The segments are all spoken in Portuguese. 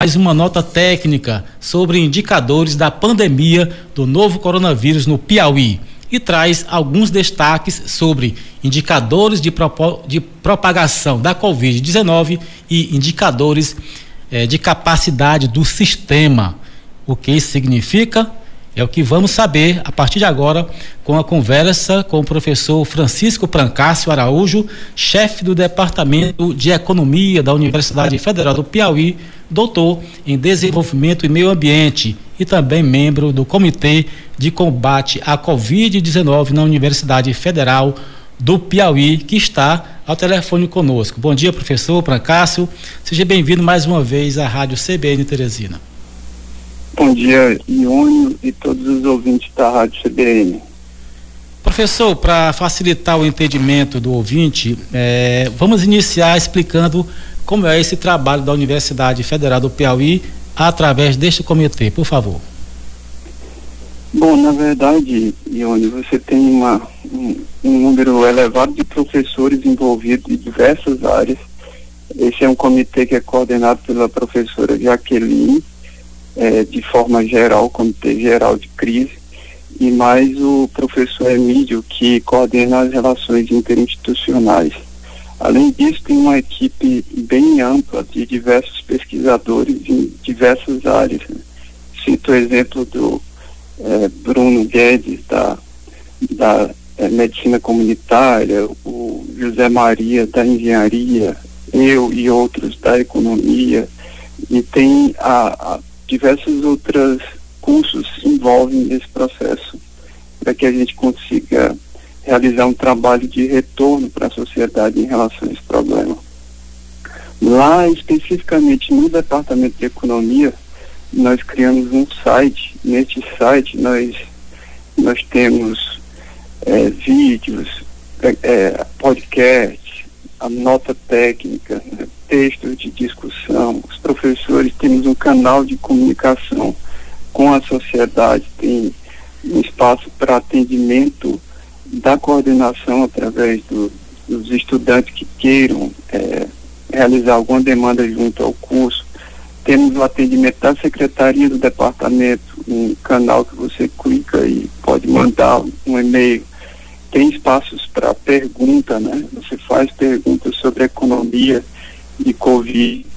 mais uma nota técnica sobre indicadores da pandemia do novo coronavírus no Piauí e traz alguns destaques sobre indicadores de, de propagação da Covid-19 e indicadores eh, de capacidade do sistema. O que isso significa? É o que vamos saber a partir de agora com a conversa com o professor Francisco Prancácio Araújo, chefe do Departamento de Economia da Universidade Federal do Piauí, doutor em Desenvolvimento e Meio Ambiente e também membro do Comitê de Combate à Covid-19 na Universidade Federal do Piauí, que está ao telefone conosco. Bom dia, professor Prancácio. Seja bem-vindo mais uma vez à Rádio CBN Teresina. Bom dia, Iônio e todos os ouvintes da Rádio CBN. Professor, para facilitar o entendimento do ouvinte, é, vamos iniciar explicando como é esse trabalho da Universidade Federal do Piauí através deste comitê, por favor. Bom, na verdade, Iônio, você tem uma, um, um número elevado de professores envolvidos em diversas áreas. Esse é um comitê que é coordenado pela professora Jaqueline, é, de forma geral, Comitê Geral de Crise, e mais o professor Emílio, que coordena as relações interinstitucionais. Além disso, tem uma equipe bem ampla de diversos pesquisadores em diversas áreas. Cito o exemplo do é, Bruno Guedes, da, da é, Medicina Comunitária, o José Maria, da Engenharia, eu e outros da Economia, e tem a, a diversos outros cursos se envolvem nesse processo para que a gente consiga realizar um trabalho de retorno para a sociedade em relação a esse problema. Lá, especificamente no Departamento de Economia, nós criamos um site. Neste site, nós, nós temos é, vídeos, é, é podcasts, a nota técnica, né, textos de discussão. Os professores temos um canal de comunicação com a sociedade, tem um espaço para atendimento da coordenação através do, dos estudantes que queiram é, realizar alguma demanda junto ao curso. Temos o atendimento da secretaria do departamento, um canal que você clica e pode mandar um e-mail. Tem espaços para pergunta, né? Você faz perguntas sobre economia de Covid.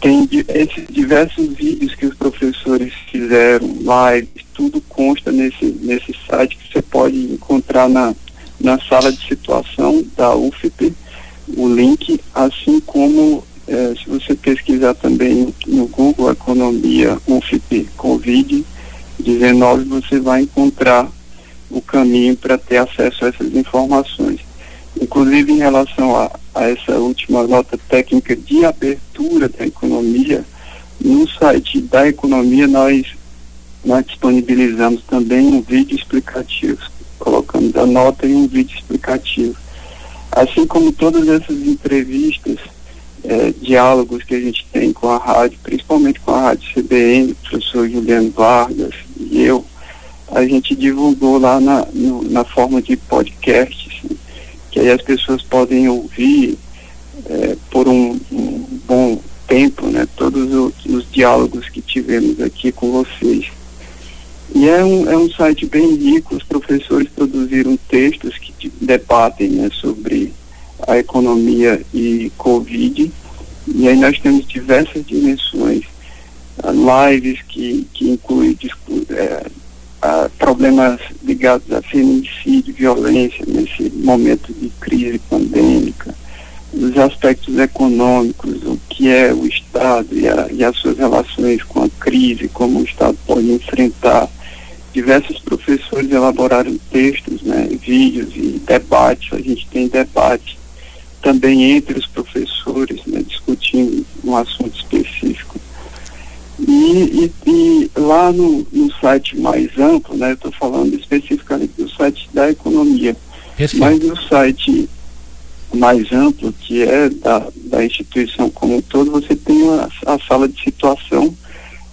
Tem esses diversos vídeos que os professores fizeram, lives, tudo consta nesse, nesse site que você pode encontrar na, na sala de situação da UFP, o link, assim como é, se você pesquisar também no Google Economia UFP Covid-19, você vai encontrar o caminho para ter acesso a essas informações. Inclusive em relação a, a essa última nota técnica de abertura da economia, no site da economia nós, nós disponibilizamos também um vídeo explicativo, colocamos a nota e um vídeo explicativo. Assim como todas essas entrevistas, é, diálogos que a gente tem com a rádio, principalmente com a rádio CBN, o professor Juliano Vargas e eu, a gente divulgou lá na, no, na forma de podcast que aí as pessoas podem ouvir é, por um, um, bom tempo, né, todos os, os, diálogos que tivemos aqui com vocês. E é um, é um site bem rico, os professores produziram textos que debatem né, sobre a economia e Covid, e aí nós temos diversas dimensões, lives que, que incluem é, problemas ligados a feminicídio, violência nesse momento de crise pandêmica, os aspectos econômicos, o que é o Estado e, a, e as suas relações com a crise, como o Estado pode enfrentar. Diversos professores elaboraram textos, né, vídeos e debates, a gente tem debate também entre os professores, né, discutindo um assunto específico. E, e, e lá no, no, site mais amplo, né, eu estou falando especificamente do site da economia, Perfeito. mas no site mais amplo, que é da, da instituição como um todo, você tem a, a sala de situação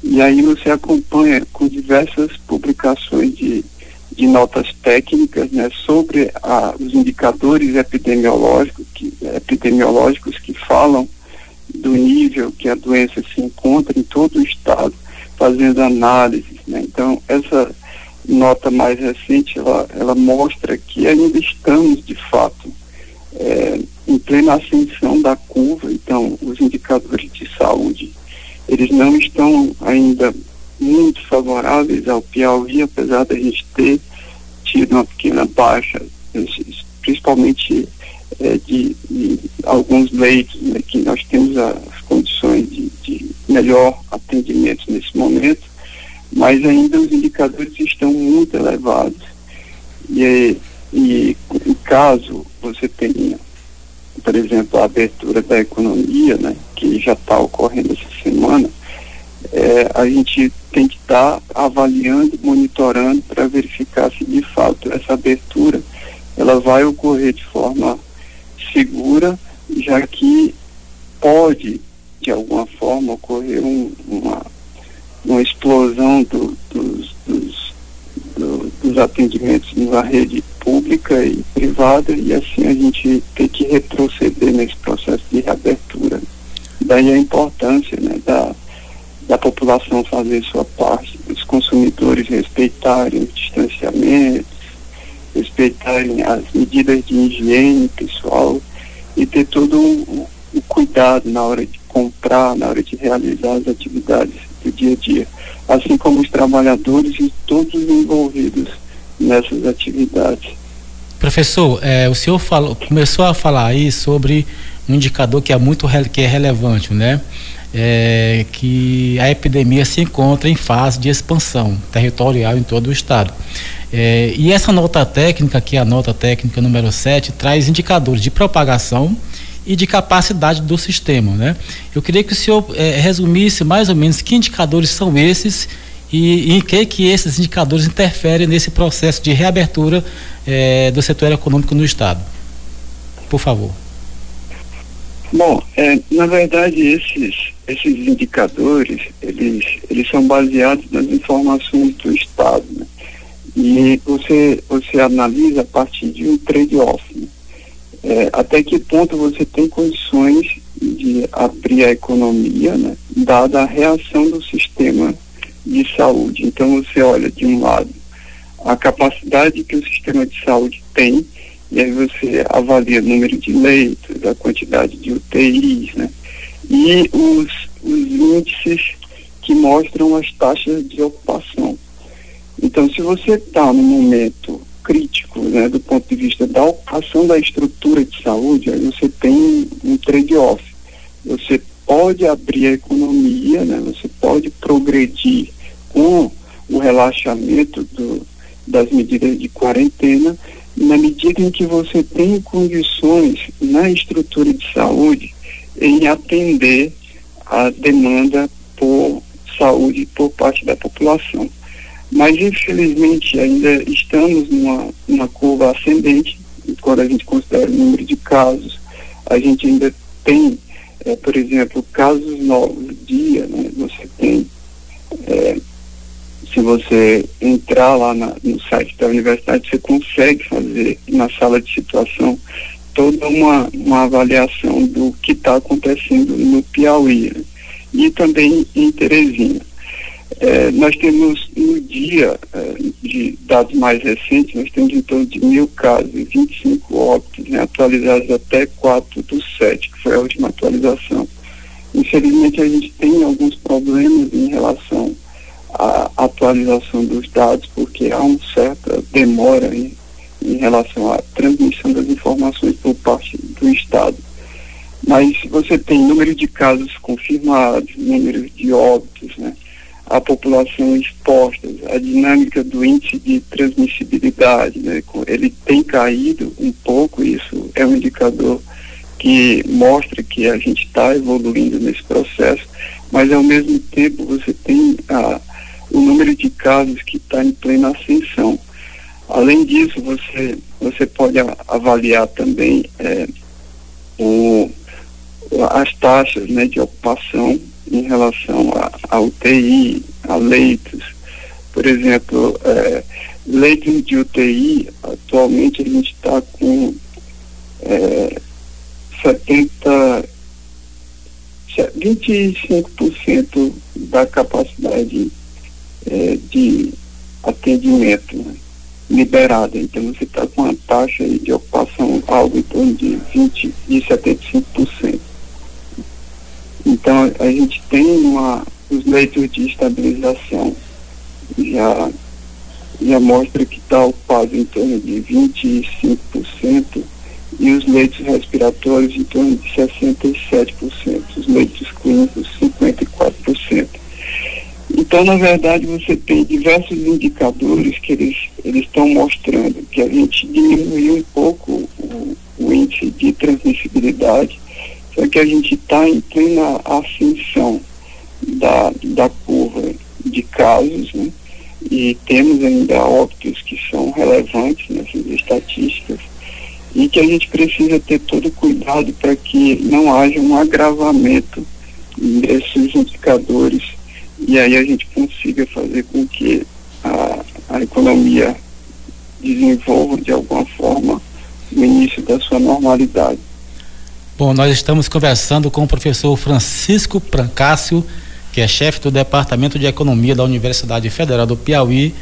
e aí você acompanha com diversas publicações de, de notas técnicas né, sobre a, os indicadores epidemiológicos que, epidemiológicos que falam do nível que a doença se encontra em todo o estado, fazendo análises. Né? Então, essa nota mais recente, ela, ela mostra que ainda estamos, de fato, é, em plena ascensão da curva, então os indicadores de saúde, eles não estão ainda muito favoráveis ao Piauí, apesar da gente ter tido uma pequena baixa, principalmente é, de, de, alguns leitos, né, que nós temos as condições de, de melhor atendimento nesse momento, mas ainda os indicadores estão muito elevados. E, e caso você tenha, por exemplo, a abertura da economia, né, que já está ocorrendo essa semana, é, a gente tem que estar tá avaliando, monitorando para verificar se de fato essa abertura ela vai ocorrer de forma segura, já que pode de alguma forma ocorrer um, uma, uma explosão do, dos, dos, do, dos atendimentos na rede pública e privada e assim a gente tem que retroceder nesse processo de reabertura. Daí a importância né, da, da população fazer sua parte, os consumidores respeitarem o distanciamento, respeitarem as medidas de higiene pessoal e ter todo o, o cuidado na hora de comprar, na hora de realizar as atividades do dia a dia, assim como os trabalhadores e todos os envolvidos nessas atividades. Professor, é, o senhor falou, começou a falar aí sobre um indicador que é muito que é relevante, né? É, que a epidemia se encontra em fase de expansão territorial em todo o estado. É, e essa nota técnica, que é a nota técnica número 7, traz indicadores de propagação e de capacidade do sistema. Né? Eu queria que o senhor é, resumisse mais ou menos que indicadores são esses e, e em que, que esses indicadores interferem nesse processo de reabertura é, do setor econômico no Estado. Por favor. Bom, é, na verdade esses, esses indicadores, eles, eles são baseados nas informações do Estado. Né? E você, você analisa a partir de um trade-off. Né? É, até que ponto você tem condições de abrir a economia, né? dada a reação do sistema de saúde. Então você olha de um lado a capacidade que o sistema de saúde tem, e aí você avalia o número de leitos, a quantidade de UTIs, né? E os, os índices que mostram as taxas de ocupação. Então, se você está no momento crítico, né, do ponto de vista da ocupação da estrutura de saúde, aí você tem um trade-off. Você pode abrir a economia, né, você pode progredir com o relaxamento do, das medidas de quarentena, na medida em que você tem condições na estrutura de saúde em atender a demanda por saúde por parte da população. Mas, infelizmente, ainda estamos numa, numa curva ascendente, quando a gente considera o número de casos, a gente ainda tem, é, por exemplo, casos novos dia, né? Você tem, é, se você entrar lá na, no site da universidade, você consegue fazer na sala de situação toda uma, uma avaliação do que está acontecendo no Piauí né? e também em Teresina. É, nós temos no dia é, de dados mais recentes, nós temos em torno de mil casos, 25 óbitos, né, atualizados até 4 do 7, que foi a última atualização. Infelizmente a gente tem alguns problemas em relação à atualização dos dados, porque há uma certa demora em, em relação à transmissão das informações por parte do Estado. Mas você tem número de casos confirmados, número de óbitos, né? A população exposta, a dinâmica do índice de transmissibilidade, né? ele tem caído um pouco, isso é um indicador que mostra que a gente está evoluindo nesse processo, mas ao mesmo tempo você tem o número de casos que está em plena ascensão. Além disso, você, você pode avaliar também é, o, as taxas né, de ocupação em relação a, a UTI, a leitos. Por exemplo, é, leitos de UTI, atualmente a gente está com é, 70, 25% da capacidade é, de atendimento né, liberada. Então você está com uma taxa de ocupação algo em torno de 20 e 75%. Então a gente tem uma, os leitos de estabilização já, já mostra que está ocupado em torno de 25% e os leitos respiratórios em torno de 67%, os leitos clínicos 54%. Então, na verdade, você tem diversos indicadores que eles estão mostrando que a gente diminuiu um pouco o, o índice de transmissibilidade, só que a gente está em plena ascensão da, da curva de casos, né? E temos ainda óbitos que são relevantes nessas estatísticas e que a gente precisa ter todo cuidado para que não haja um agravamento desses indicadores e aí a gente consiga fazer com que a, a economia desenvolva de alguma forma o início da sua normalidade. Bom, nós estamos conversando com o professor Francisco Prancácio, que é chefe do Departamento de Economia da Universidade Federal do Piauí,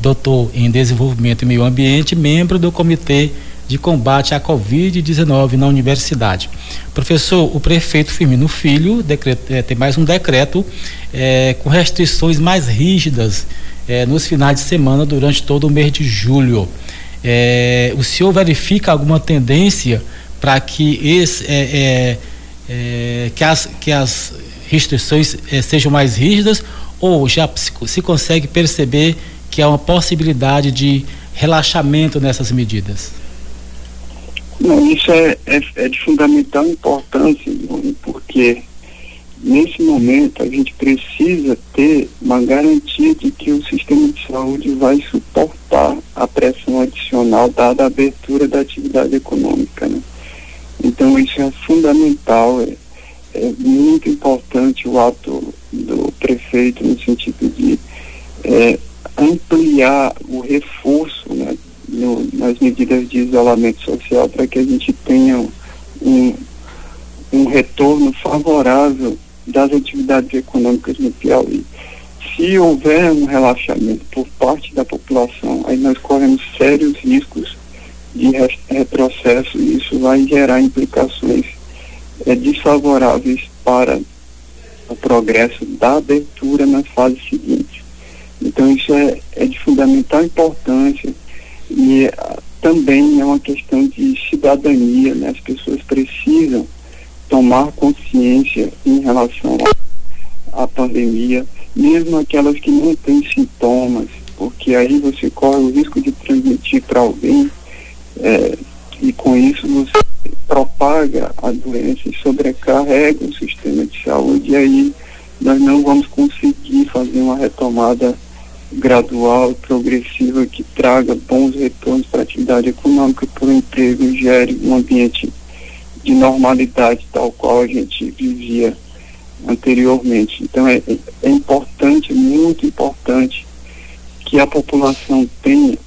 doutor em Desenvolvimento e Meio Ambiente, membro do Comitê de combate à Covid-19 na universidade. Professor, o prefeito Firmino Filho é, tem mais um decreto é, com restrições mais rígidas é, nos finais de semana durante todo o mês de julho. O senhor verifica alguma tendência para que, esse, é, é, que, as, que as restrições sejam mais rígidas ou já se, se consegue perceber que há uma possibilidade de relaxamento nessas medidas? Não, isso é, é, é de fundamental importância, porque nesse momento a gente precisa ter uma garantia de que o sistema de saúde vai suportar a pressão adicional dada a abertura da atividade econômica. Né? Então isso é fundamental, é, é muito importante o ato do prefeito no sentido de é, ampliar o reforço né, no, nas medidas de isolamento social para que a gente tenha um, um retorno favorável das atividades econômicas no Piauí. Se houver um relaxamento por parte da população, aí nós corremos sérios riscos de retrocesso e isso vai gerar implicações é, desfavoráveis para o progresso da abertura nas fases seguintes. Então isso é, é de fundamental importância e uh, também é uma questão de cidadania, né? As pessoas precisam tomar consciência em relação à pandemia, mesmo aquelas que não têm sintomas, porque aí você corre o risco de transmitir para alguém é, e com isso você propaga a doença e sobrecarrega o sistema de saúde e aí nós não vamos conseguir fazer uma retomada gradual, progressiva, que traga bons retornos para a atividade econômica, para o emprego, gere um ambiente de normalidade tal qual a gente vivia anteriormente. Então é, é importante, muito importante, que a população tenha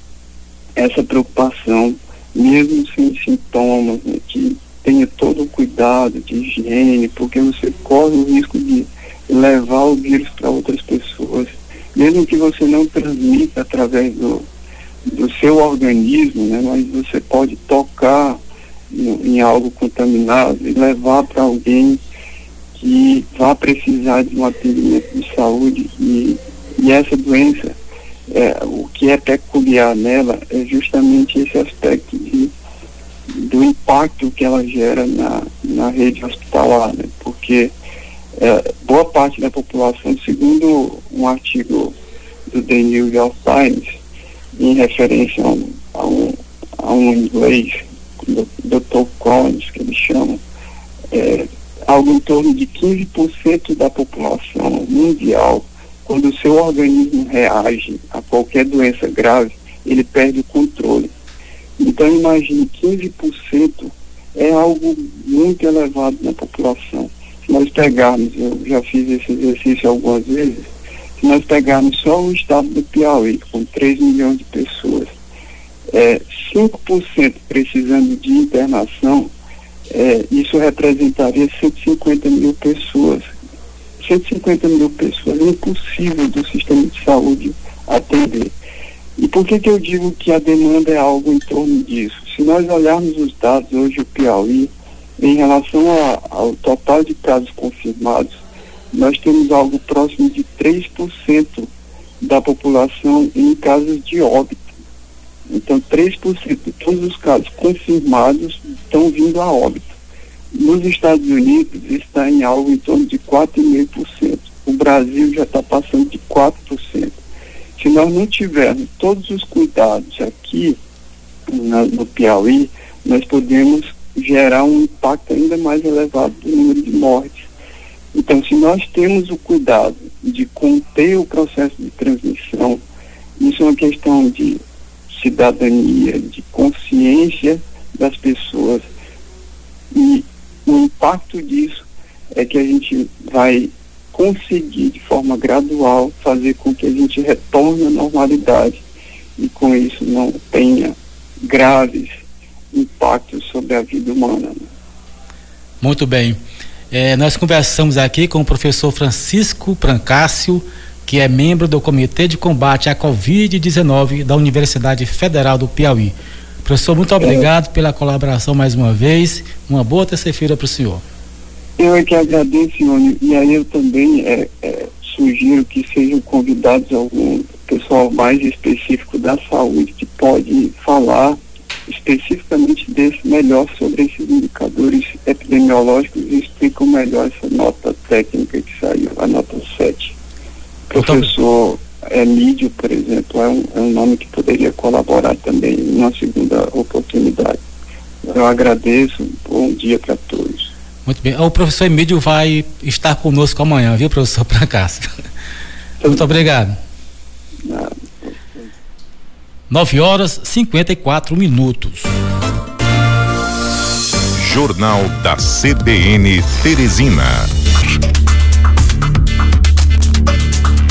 essa preocupação, mesmo sem sintomas, né, que tenha todo o cuidado de higiene, porque você corre o risco de levar o vírus para outras pessoas. Mesmo que você não transmita através do, do seu organismo, né, mas você pode tocar no, em algo contaminado e levar para alguém que vá precisar de um atendimento de saúde. E, e essa doença, é, o que é peculiar nela é justamente esse aspecto do impacto que ela gera na, na rede hospitalar, né, porque é, boa parte da população, segundo um artigo do The New York Times, em referência a um, a um, a um inglês, Dr. Collins, que ele chama, é, algo em torno de 15% da população mundial, quando o seu organismo reage a qualquer doença grave, ele perde o controle. Então imagine 15% é algo muito elevado na população se nós pegarmos, eu já fiz esse exercício algumas vezes, se nós pegarmos só o estado do Piauí, com 3 milhões de pessoas, é, 5% precisando de internação, é, isso representaria 150 mil pessoas. 150 mil pessoas, é impossível do sistema de saúde atender. E por que, que eu digo que a demanda é algo em torno disso? Se nós olharmos os dados hoje, o Piauí, em relação a, ao total de casos confirmados, nós temos algo próximo de 3% da população em casos de óbito. Então, 3% de todos os casos confirmados estão vindo a óbito. Nos Estados Unidos está em algo em torno de 4,5%. O Brasil já está passando de 4%. Se nós não tivermos todos os cuidados aqui na, no Piauí, nós podemos gerar um impacto ainda mais elevado do número de mortes. Então, se nós temos o cuidado de conter o processo de transmissão, isso é uma questão de cidadania, de consciência das pessoas. E o impacto disso é que a gente vai conseguir, de forma gradual, fazer com que a gente retorne à normalidade e com isso não tenha graves impactos sobre a vida humana. Né? Muito bem. É, nós conversamos aqui com o professor Francisco Prancácio, que é membro do Comitê de Combate à Covid-19 da Universidade Federal do Piauí. Professor, muito obrigado pela colaboração mais uma vez. Uma boa terça-feira para o senhor. Eu é que agradeço, Ione, e aí eu também é, é, sugiro que sejam convidados algum pessoal mais específico da saúde que pode falar especificamente desse melhor sobre esses indicadores epidemiológicos e explicam melhor essa nota técnica que saiu, a nota 7. Professor Emílio, por exemplo, é um, é um nome que poderia colaborar também numa segunda oportunidade. Eu agradeço, bom dia para todos. Muito bem. O professor Emílio vai estar conosco amanhã, viu, professor Prancácio? Muito obrigado. Nada. 9 horas 54 minutos. Jornal da CBN Teresina.